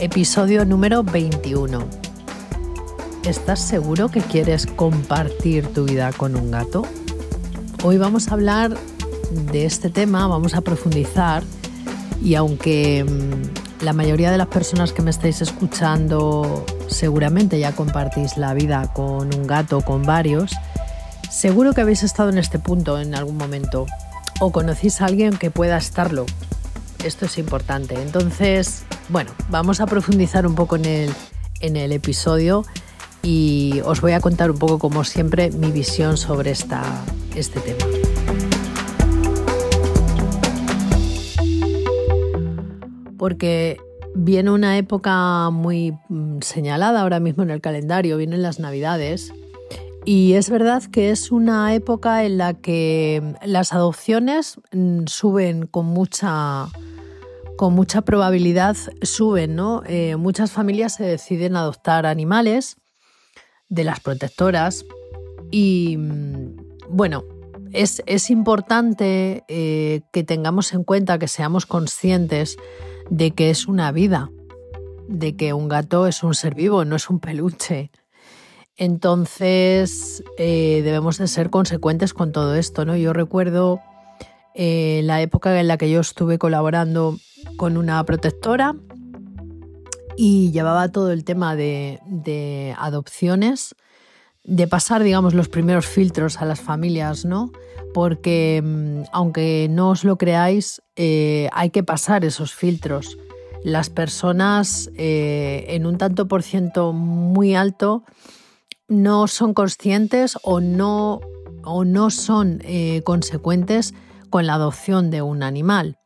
Episodio número 21. ¿Estás seguro que quieres compartir tu vida con un gato? Hoy vamos a hablar de este tema, vamos a profundizar y aunque mm, la mayoría de las personas que me estáis escuchando seguramente ya compartís la vida con un gato o con varios, seguro que habéis estado en este punto en algún momento o conocéis a alguien que pueda estarlo. Esto es importante. Entonces, bueno, vamos a profundizar un poco en el, en el episodio y os voy a contar un poco, como siempre, mi visión sobre esta, este tema. Porque viene una época muy mm, señalada ahora mismo en el calendario, vienen las Navidades. Y es verdad que es una época en la que las adopciones mm, suben con mucha, con mucha probabilidad suben, ¿no? Eh, muchas familias se deciden adoptar animales de las protectoras y mm, bueno, es, importante eh, que tengamos en cuenta, que seamos conscientes de que es una vida, de que un gato es un ser vivo, no es un peluche. Entonces eh, debemos de ser consecuentes con todo esto, ¿no? Yo recuerdo la época en la que yo estuve colaborando con una protectora y llevaba todo el tema de, adopciones, de pasar, digamos, los primeros filtros a las familias, ¿no? Porque mm, aunque no os lo creáis, eh, hay que pasar esos filtros. Las personas eh, en un tanto por ciento muy alto no son conscientes o no, o no son eh, consecuentes con la adopción de un animal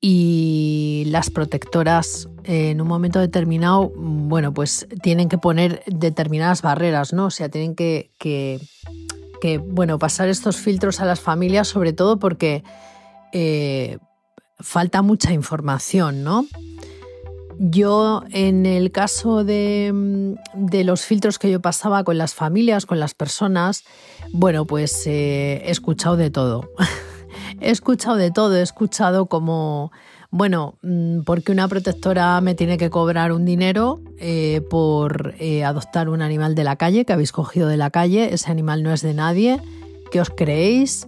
y las protectoras en un momento determinado, bueno, pues tienen que poner determinadas barreras, ¿no? O sea, tienen que, que, bueno, pasar estos filtros a las familias, sobre todo porque eh, falta mucha información, ¿no? Yo, en el caso de, de, los filtros que yo pasaba con las familias, con las personas, bueno, pues eh, he escuchado de todo. He escuchado de todo, he escuchado como, bueno, mm, porque una protectora me tiene que cobrar un dinero eh, por eh, adoptar un animal de la calle que habéis cogido de la calle, ese animal no es de nadie, ¿qué os creéis?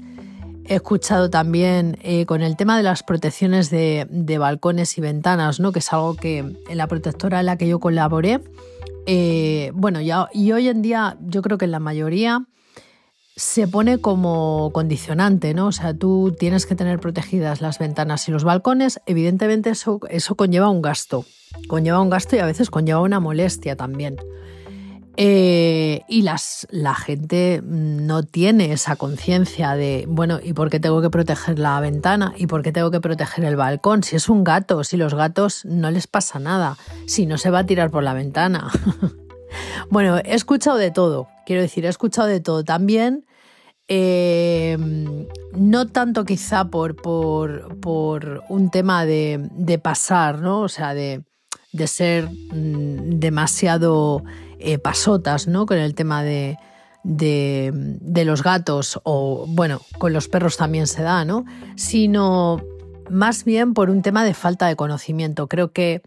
He escuchado también eh, con el tema de las protecciones de, balcones y ventanas, ¿no? que es algo que en la protectora en la que yo colaboré, bueno, y hoy en día yo creo que en la mayoría se pone como condicionante, ¿no? O sea, tú tienes que tener protegidas las ventanas y los balcones. Evidentemente eso, eso conlleva un gasto. Conlleva un gasto y a veces conlleva una molestia también. Eh, y las, la gente no tiene esa conciencia de, bueno, ¿y por qué tengo que proteger la ventana? ¿Y por qué tengo que proteger el balcón? Si es un gato, si los gatos no les pasa nada, si no se va a tirar por la ventana. bueno, he escuchado de todo, quiero decir, he escuchado de todo. También Em, no tanto quizá por, por, un tema de, pasar, ¿no? O sea, de, ser mm, demasiado eh, pasotas, ¿no? Con el tema de, de, los gatos o, bueno, con los perros también se da, ¿no? Sino más bien por un tema de falta de conocimiento. Creo que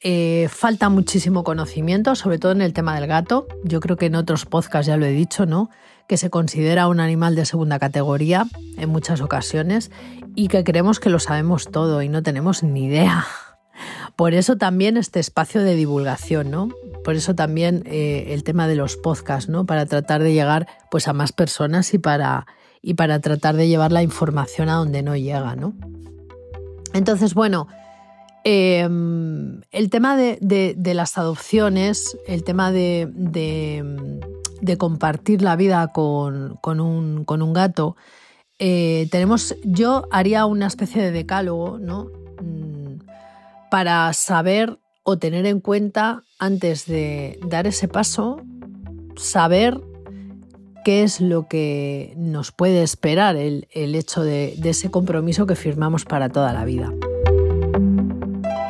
eh, falta muchísimo conocimiento, sobre todo en el tema del gato. Yo creo que en otros podcasts ya lo he dicho, ¿no? Que se considera un animal de segunda categoría en muchas ocasiones y que creemos que lo sabemos todo y no tenemos ni idea. Por eso también este espacio de divulgación, ¿no? Por eso también eh, el tema de los podcasts, ¿no? Para tratar de llegar pues, a más personas y para, y para tratar de llevar la información a donde no llega, ¿no? Entonces, bueno, Em, el tema de, las adopciones, el tema de, compartir la vida con, un, gato, eh, tenemos, yo haría una especie de decálogo, ¿no? Mm, para saber o tener en cuenta antes de dar ese paso, saber qué es lo que nos puede esperar el, hecho de, ese compromiso que firmamos para toda la vida.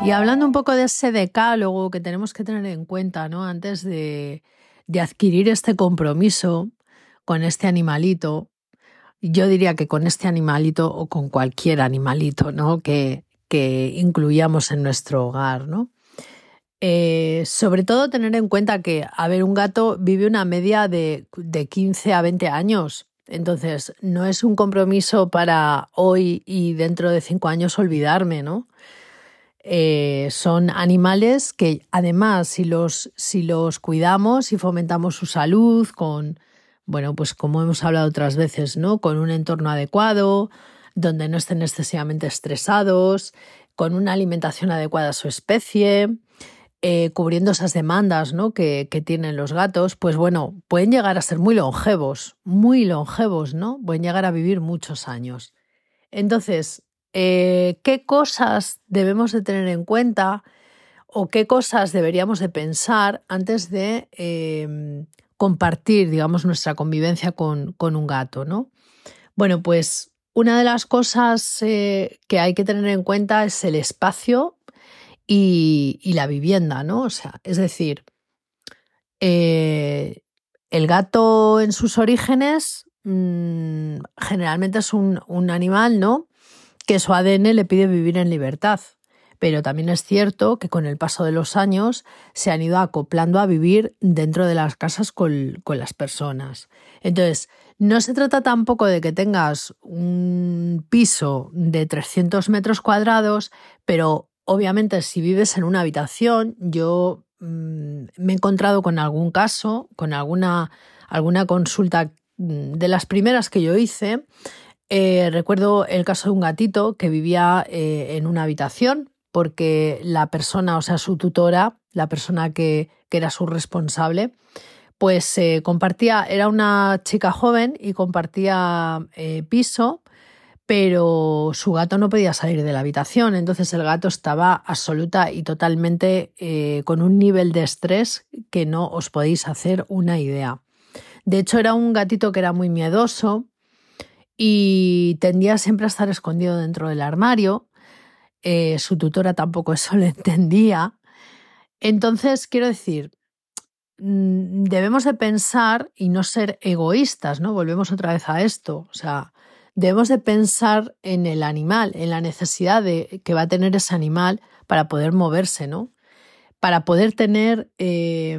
Y hablando un poco de ese decálogo que tenemos que tener en cuenta ¿no? antes de, adquirir este compromiso con este animalito, yo diría que con este animalito o con cualquier animalito ¿no? que, que incluyamos en nuestro hogar, ¿no? Eh, sobre todo tener en cuenta que, a ver, un gato vive una media de, de 15 a 20 años. Entonces, no es un compromiso para hoy y dentro de cinco años olvidarme, ¿no? Eh, son animales que además si los, si los cuidamos y fomentamos su salud con, bueno, pues como hemos hablado otras veces, ¿no? Con un entorno adecuado, donde no estén excesivamente estresados, con una alimentación adecuada a su especie, eh, cubriendo esas demandas ¿no? que, tienen los gatos, pues bueno, pueden llegar a ser muy longevos, muy longevos, ¿no? Pueden llegar a vivir muchos años. Entonces, eh, ¿qué cosas debemos de tener en cuenta o qué cosas deberíamos de pensar antes de em, compartir, digamos, nuestra convivencia con, con, un gato, ¿no? Bueno, pues una de las cosas eh, que hay que tener en cuenta es el espacio y, la vivienda, ¿no? O sea, es decir, eh, el gato en sus orígenes mm, generalmente es un, un, animal, ¿no? Que su ADN le pide vivir en libertad. Pero también es cierto que con el paso de los años se han ido acoplando a vivir dentro de las casas con, con las personas. Entonces, no se trata tampoco de que tengas un piso de 300 metros cuadrados, pero Obviamente, si vives en una habitación, yo mm, me he encontrado con algún caso, con alguna, alguna consulta mm, de las primeras que yo hice. Eh, recuerdo el caso de un gatito que vivía eh, en una habitación porque la persona, o sea, su tutora, la persona que, era su responsable, pues eh, compartía, era una chica joven y compartía piso pero su gato no podía salir de la habitación, entonces el gato estaba absoluta y totalmente con un nivel de estrés que no os podéis hacer una idea. De hecho, era un gatito que era muy miedoso y tendía siempre a estar escondido dentro del armario. Eh, su tutora tampoco eso lo entendía. Entonces, quiero decir, mm, debemos de pensar y no ser egoístas, ¿no? Volvemos otra vez a esto. O sea, debemos de pensar en el animal, en la necesidad de, que va a tener ese animal para poder moverse, ¿no? Para poder tener eh,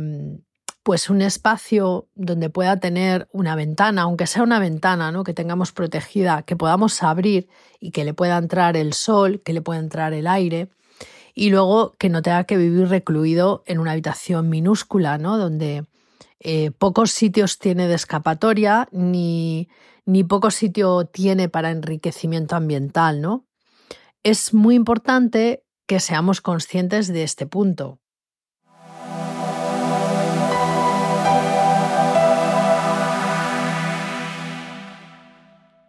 pues un espacio donde pueda tener una ventana, aunque sea una ventana, ¿no? Que tengamos protegida, que podamos abrir y que le pueda entrar el sol, que le pueda entrar el aire. Y luego que no tenga que vivir recluido en una habitación minúscula, ¿no? Donde eh, pocos sitios tiene de escapatoria ni, ni poco sitio tiene para enriquecimiento ambiental, ¿no? Es muy importante que seamos conscientes de este punto.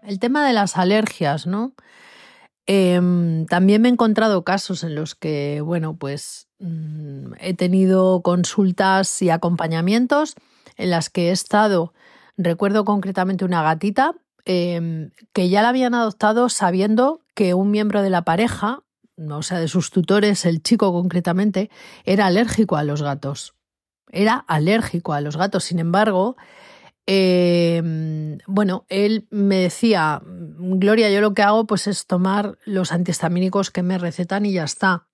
El tema de las alergias, ¿no? Em, también me he encontrado casos en los que, bueno, pues mm, he tenido consultas y acompañamientos en las que he estado Recuerdo concretamente una gatita em, que ya la habían adoptado sabiendo que un miembro de la pareja, o sea, de sus tutores, el chico concretamente, era alérgico a los gatos. Era alérgico a los gatos. Sin embargo, em, bueno, él me decía, Gloria, yo lo que hago pues es tomar los antihistamínicos que me recetan y ya está.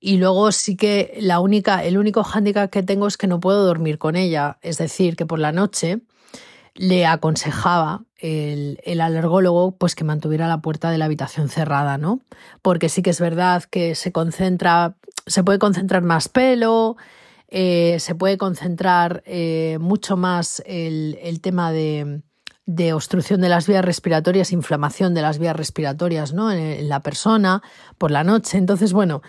Y luego sí que la única, el único hándicap que tengo es que no puedo dormir con ella. Es decir, que por la noche le aconsejaba el, alergólogo pues que mantuviera la puerta de la habitación cerrada, ¿no? Porque sí que es verdad que se concentra, se puede concentrar más pelo, eh, se puede concentrar eh, mucho más el, tema de, obstrucción de las vías respiratorias, inflamación de las vías respiratorias ¿no? en, la persona por la noche. Entonces, bueno,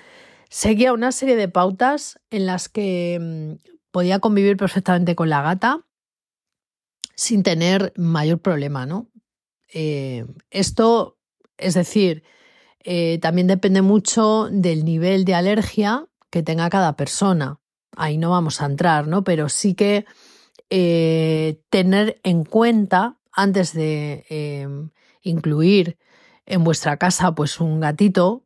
seguía una serie de pautas en las que mm, podía convivir perfectamente con la gata sin tener mayor problema, ¿no? Eh, esto, es decir, también depende mucho del nivel de alergia que tenga cada persona. Ahí no vamos a entrar, ¿no? Pero sí que eh, tener en cuenta antes de em, incluir en vuestra casa pues un gatito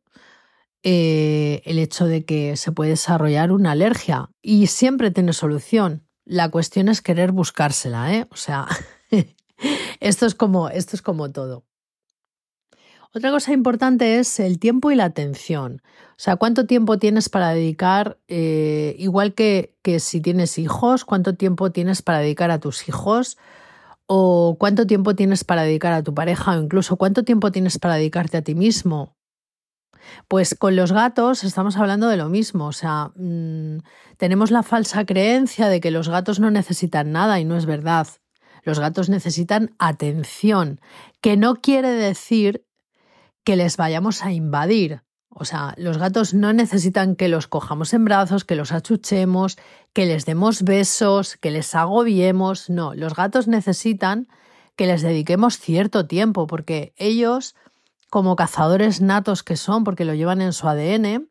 eh, el hecho de que se puede desarrollar una alergia y siempre tiene solución. La cuestión es querer buscársela, ¿eh? O sea, esto es como, esto es como todo. Otra cosa importante es el tiempo y la atención. O sea, cuánto tiempo tienes para dedicar, eh, igual que, que si tienes hijos, cuánto tiempo tienes para dedicar a tus hijos, o cuánto tiempo tienes para dedicar a tu pareja, o incluso cuánto tiempo tienes para dedicarte a ti mismo. Pues con los gatos estamos hablando de lo mismo, o sea, mm, tenemos la falsa creencia de que los gatos no necesitan nada y no es verdad. Los gatos necesitan atención, que no quiere decir que les vayamos a invadir. O sea, los gatos no necesitan que los cojamos en brazos, que los achuchemos, que les demos besos, que les agobiemos. No, los gatos necesitan que les dediquemos cierto tiempo, porque ellos como cazadores natos que son, porque lo llevan en su ADN,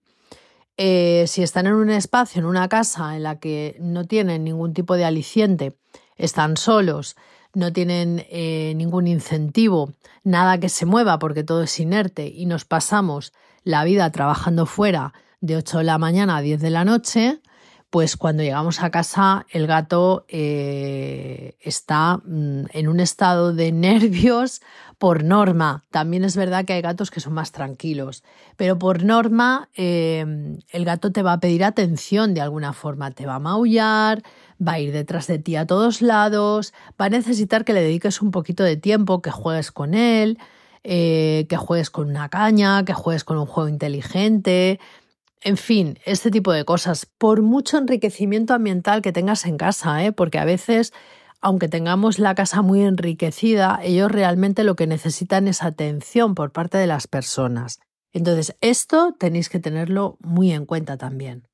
eh, si están en un espacio, en una casa en la que no tienen ningún tipo de aliciente, están solos, no tienen eh, ningún incentivo, nada que se mueva porque todo es inerte y nos pasamos la vida trabajando fuera de 8 de la mañana a 10 de la noche, pues cuando llegamos a casa el gato eh, está mm, en un estado de nervios por norma. También es verdad que hay gatos que son más tranquilos, pero por norma em, el gato te va a pedir atención de alguna forma, te va a maullar, va a ir detrás de ti a todos lados, va a necesitar que le dediques un poquito de tiempo, que juegues con él, eh, que juegues con una caña, que juegues con un juego inteligente. En fin, este tipo de cosas, por mucho enriquecimiento ambiental que tengas en casa, ¿eh? porque a veces aunque tengamos la casa muy enriquecida, ellos realmente lo que necesitan es atención por parte de las personas. Entonces, esto tenéis que tenerlo muy en cuenta también.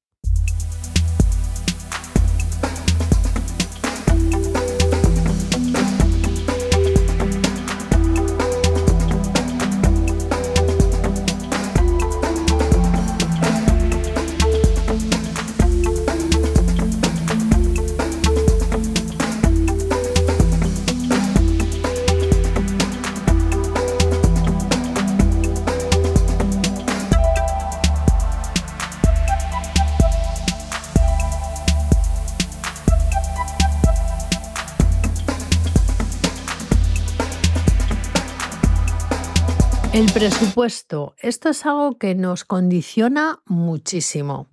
El presupuesto. Esto es algo que nos condiciona muchísimo.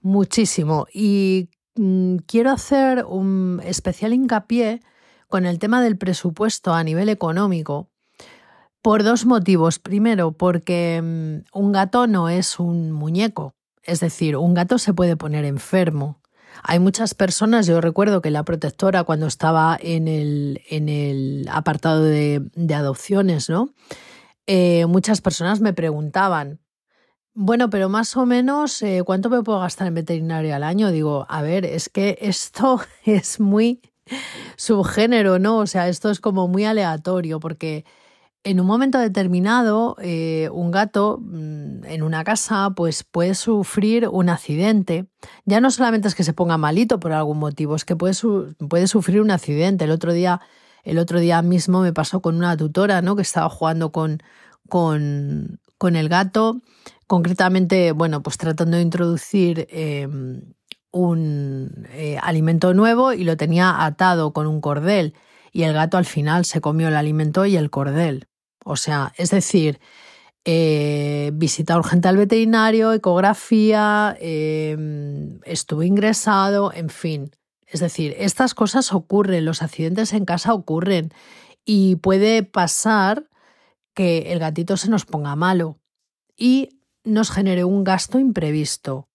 Muchísimo. Y mm, quiero hacer un especial hincapié con el tema del presupuesto a nivel económico por dos motivos. Primero, porque mm, un gato no es un muñeco. Es decir, un gato se puede poner enfermo. Hay muchas personas, yo recuerdo que la protectora cuando estaba en el, en el apartado de, de adopciones, ¿no? Eh, muchas personas me preguntaban, bueno, pero más o menos, eh, ¿cuánto me puedo gastar en veterinario al año? Digo, a ver, es que esto es muy subgénero, ¿no? O sea, esto es como muy aleatorio, porque en un momento determinado, eh, un gato mm, en una casa, pues puede sufrir un accidente. Ya no solamente es que se ponga malito por algún motivo, es que puede, puede sufrir un accidente. El otro día el otro día mismo me pasó con una tutora, ¿no? Que estaba jugando con, con, con el gato, concretamente, bueno, pues tratando de introducir em, un eh, alimento nuevo y lo tenía atado con un cordel y el gato al final se comió el alimento y el cordel. O sea, es decir, eh, visita urgente al veterinario, ecografía, em, estuvo ingresado, en fin. Es decir, estas cosas ocurren, los accidentes en casa ocurren y puede pasar que el gatito se nos ponga malo y nos genere un gasto imprevisto.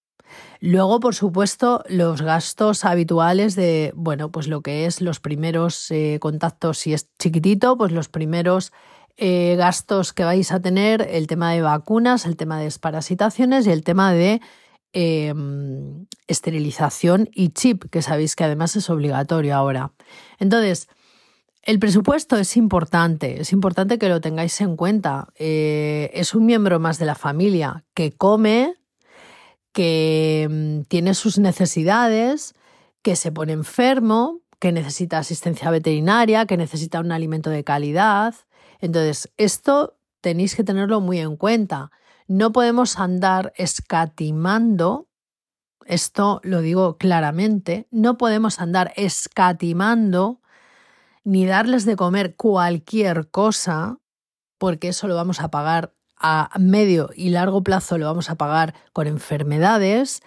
Luego, por supuesto, los gastos habituales de, bueno, pues lo que es los primeros eh, contactos, si es chiquitito, pues los primeros eh, gastos que vais a tener, el tema de vacunas, el tema de desparasitaciones y el tema de Em, esterilización y chip, que sabéis que además es obligatorio ahora. Entonces, el presupuesto es importante, es importante que lo tengáis en cuenta. Eh, es un miembro más de la familia que come, que mm, tiene sus necesidades, que se pone enfermo, que necesita asistencia veterinaria, que necesita un alimento de calidad. Entonces, esto tenéis que tenerlo muy en cuenta. No podemos andar escatimando, esto lo digo claramente, no podemos andar escatimando ni darles de comer cualquier cosa, porque eso lo vamos a pagar a medio y largo plazo, lo vamos a pagar con enfermedades.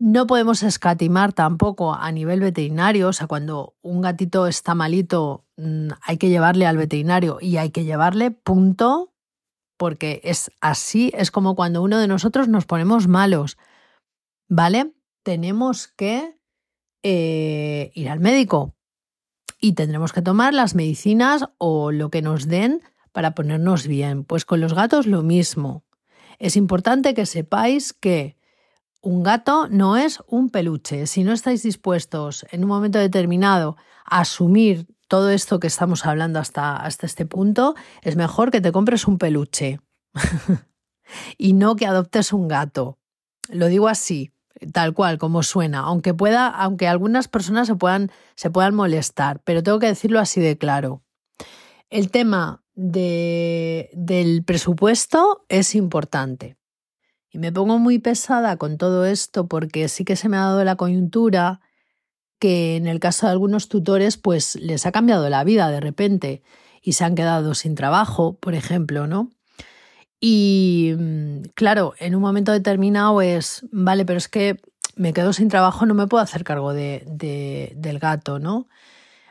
No podemos escatimar tampoco a nivel veterinario, o sea, cuando un gatito está malito mm, hay que llevarle al veterinario y hay que llevarle punto, porque es así, es como cuando uno de nosotros nos ponemos malos, ¿vale? Tenemos que eh, ir al médico y tendremos que tomar las medicinas o lo que nos den para ponernos bien. Pues con los gatos lo mismo. Es importante que sepáis que un gato no es un peluche. Si no estáis dispuestos en un momento determinado a asumir todo esto que estamos hablando hasta, hasta este punto, es mejor que te compres un peluche y no que adoptes un gato. Lo digo así, tal cual, como suena, aunque pueda, aunque algunas personas se puedan, se puedan molestar, pero tengo que decirlo así de claro. El tema de, del presupuesto es importante. Y me pongo muy pesada con todo esto porque sí que se me ha dado la coyuntura que en el caso de algunos tutores pues les ha cambiado la vida de repente y se han quedado sin trabajo, por ejemplo, ¿no? Y mm, claro, en un momento determinado es, vale, pero es que me quedo sin trabajo, no me puedo hacer cargo de, del gato, ¿no?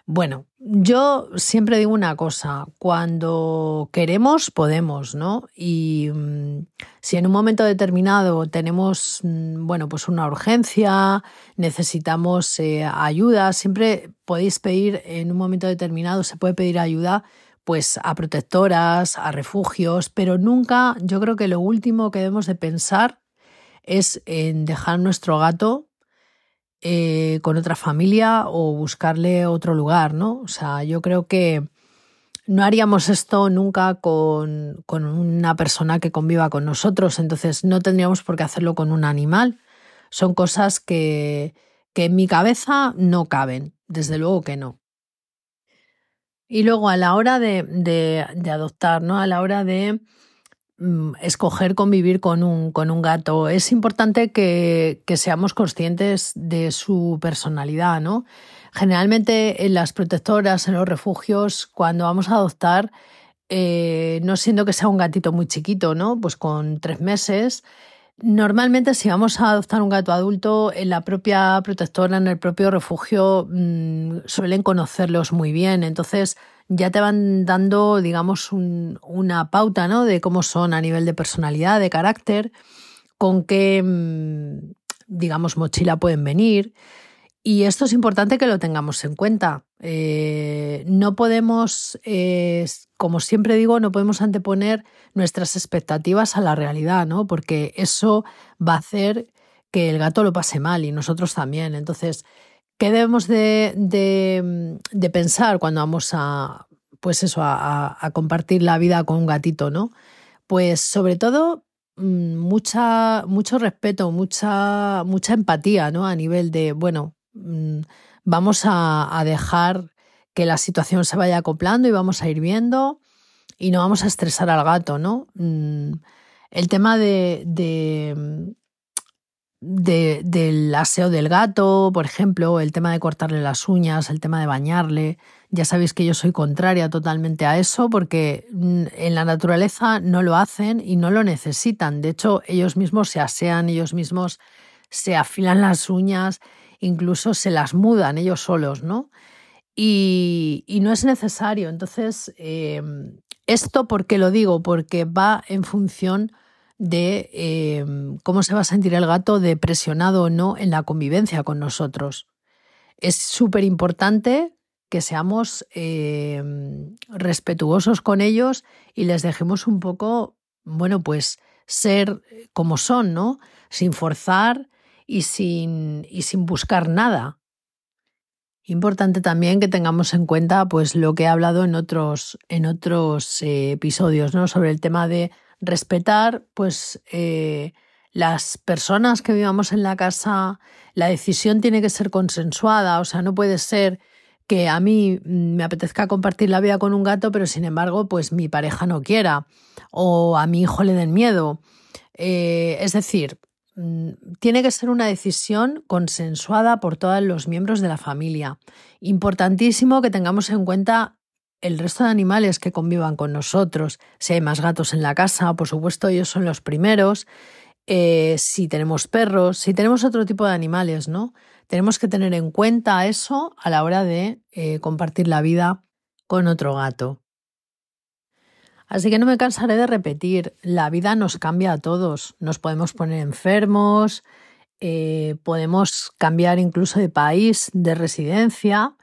Bueno, yo siempre digo una cosa, cuando queremos podemos, ¿no? Y mm, si en un momento determinado tenemos, mm, bueno, pues una urgencia, necesitamos eh, ayuda, siempre podéis pedir en un momento determinado, se puede pedir ayuda pues a protectoras, a refugios, pero nunca, yo creo que lo último que debemos de pensar es en dejar nuestro gato eh, con otra familia o buscarle otro lugar, ¿no? O sea, yo creo que no haríamos esto nunca con, con una persona que conviva con nosotros, entonces no tendríamos por qué hacerlo con un animal. Son cosas que, que en mi cabeza no caben, desde luego que no. Y luego a la hora de, de, de adoptar, ¿no? A la hora de Mm, escoger convivir con un, con un gato. Es importante que, seamos conscientes de su personalidad, ¿no? Generalmente en las protectoras, en los refugios, cuando vamos a adoptar, eh, no siendo que sea un gatito muy chiquito, ¿no? Pues con tres meses. Normalmente si vamos a adoptar un gato adulto, en la propia protectora, en el propio refugio, mm, suelen conocerlos muy bien. Entonces, ya te van dando, digamos, una pauta ¿no? de cómo son a nivel de personalidad, de carácter, con qué, mm, digamos, mochila pueden venir. Y esto es importante que lo tengamos en cuenta. Eh, no podemos, eh, como siempre digo, no podemos anteponer nuestras expectativas a la realidad, ¿no? Porque eso va a hacer que el gato lo pase mal y nosotros también. Entonces, ¿Qué debemos de, de, pensar cuando vamos a, pues eso, a, compartir la vida con un gatito, ¿no? Pues sobre todo mm, mucha, mucho respeto, mucha, mucha empatía, ¿no? A nivel de, bueno, mm, vamos a, dejar que la situación se vaya acoplando y vamos a ir viendo y no vamos a estresar al gato, ¿no? Mm, el tema de, del aseo del gato, por ejemplo, el tema de cortarle las uñas, el tema de bañarle. Ya sabéis que yo soy contraria totalmente a eso porque mm, en la naturaleza no lo hacen y no lo necesitan. De hecho, ellos mismos se asean, ellos mismos se afilan las uñas, incluso se las mudan ellos solos, ¿no? Y, no es necesario. Entonces, eh, esto, ¿por qué lo digo? Porque va en función de em, cómo se va a sentir el gato de presionado o no en la convivencia con nosotros. Es súper importante que seamos em, respetuosos con ellos y les dejemos un poco, bueno, pues ser como son, ¿no? Sin forzar y sin, y sin buscar nada. Importante también que tengamos en cuenta pues lo que he hablado en otros, en otros eh, episodios, ¿no? Sobre el tema de respetar pues eh, las personas que vivamos en la casa, la decisión tiene que ser consensuada, o sea, no puede ser que a mí mm, me apetezca compartir la vida con un gato, pero sin embargo, pues mi pareja no quiera, o a mi hijo le den miedo. Eh, es decir, Mm, tiene que ser una decisión consensuada por todos los miembros de la familia. Importantísimo que tengamos en cuenta el resto de animales que convivan con nosotros. Si hay más gatos en la casa, por supuesto, ellos son los primeros. Eh, si tenemos perros, si tenemos otro tipo de animales, ¿no? Tenemos que tener en cuenta eso a la hora de eh, compartir la vida con otro gato. Así que no me cansaré de repetir, la vida nos cambia a todos, nos podemos poner enfermos, eh, podemos cambiar incluso de país, de residencia,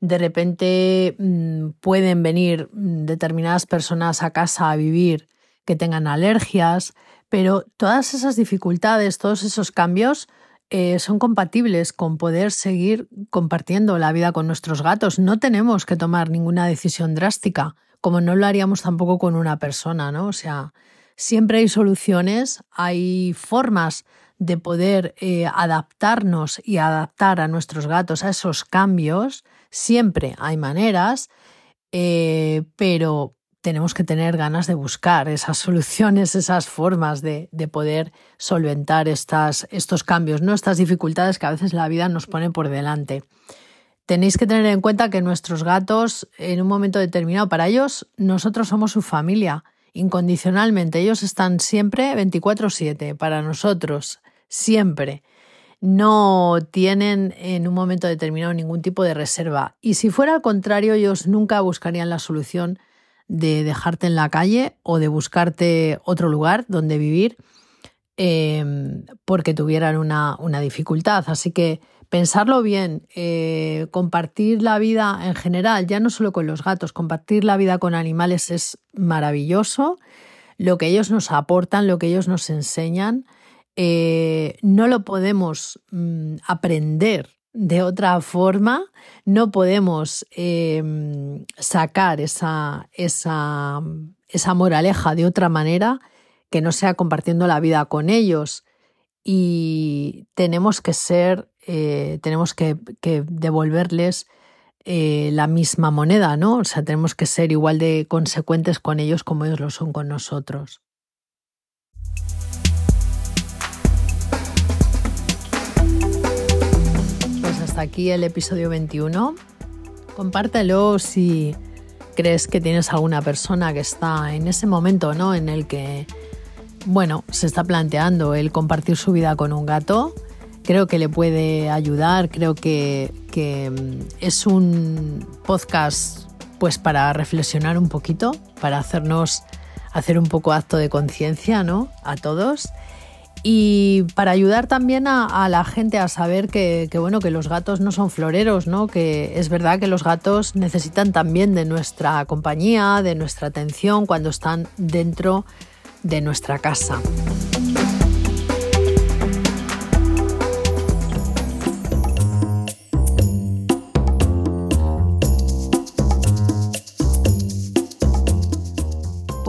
de repente mm, pueden venir mm, determinadas personas a casa a vivir que tengan alergias, pero todas esas dificultades, todos esos cambios eh, son compatibles con poder seguir compartiendo la vida con nuestros gatos. No tenemos que tomar ninguna decisión drástica como no lo haríamos tampoco con una persona, ¿no? O sea, siempre hay soluciones, hay formas de poder eh, adaptarnos y adaptar a nuestros gatos a esos cambios, siempre hay maneras, eh, pero tenemos que tener ganas de buscar esas soluciones, esas formas de, de poder solventar estas, estos cambios, ¿no? estas dificultades que a veces la vida nos pone por delante. Tenéis que tener en cuenta que nuestros gatos, en un momento determinado, para ellos, nosotros somos su familia, incondicionalmente. Ellos están siempre 24/7 para nosotros, siempre. No tienen en un momento determinado ningún tipo de reserva. Y si fuera al contrario, ellos nunca buscarían la solución de dejarte en la calle o de buscarte otro lugar donde vivir eh, porque tuvieran una, una dificultad. Así que pensarlo bien, eh, compartir la vida en general, ya no solo con los gatos, compartir la vida con animales es maravilloso, lo que ellos nos aportan, lo que ellos nos enseñan, eh, no lo podemos mm, aprender de otra forma, no podemos em, sacar esa, esa, esa moraleja de otra manera que no sea compartiendo la vida con ellos y tenemos que ser eh, tenemos que, devolverles eh, la misma moneda, ¿no? O sea, tenemos que ser igual de consecuentes con ellos como ellos lo son con nosotros. Aquí el episodio 21. Compártelo si crees que tienes alguna persona que está en ese momento, ¿no? En el que, bueno, se está planteando el compartir su vida con un gato creo que le puede ayudar, creo que, mm, es un podcast pues para reflexionar un poquito, para hacernos hacer un poco acto de conciencia, ¿no? A todos. Y para ayudar también a, la gente a saber que, que, bueno, que los gatos no son floreros, ¿no? Que es verdad que los gatos necesitan también de nuestra compañía, de nuestra atención cuando están dentro de nuestra casa.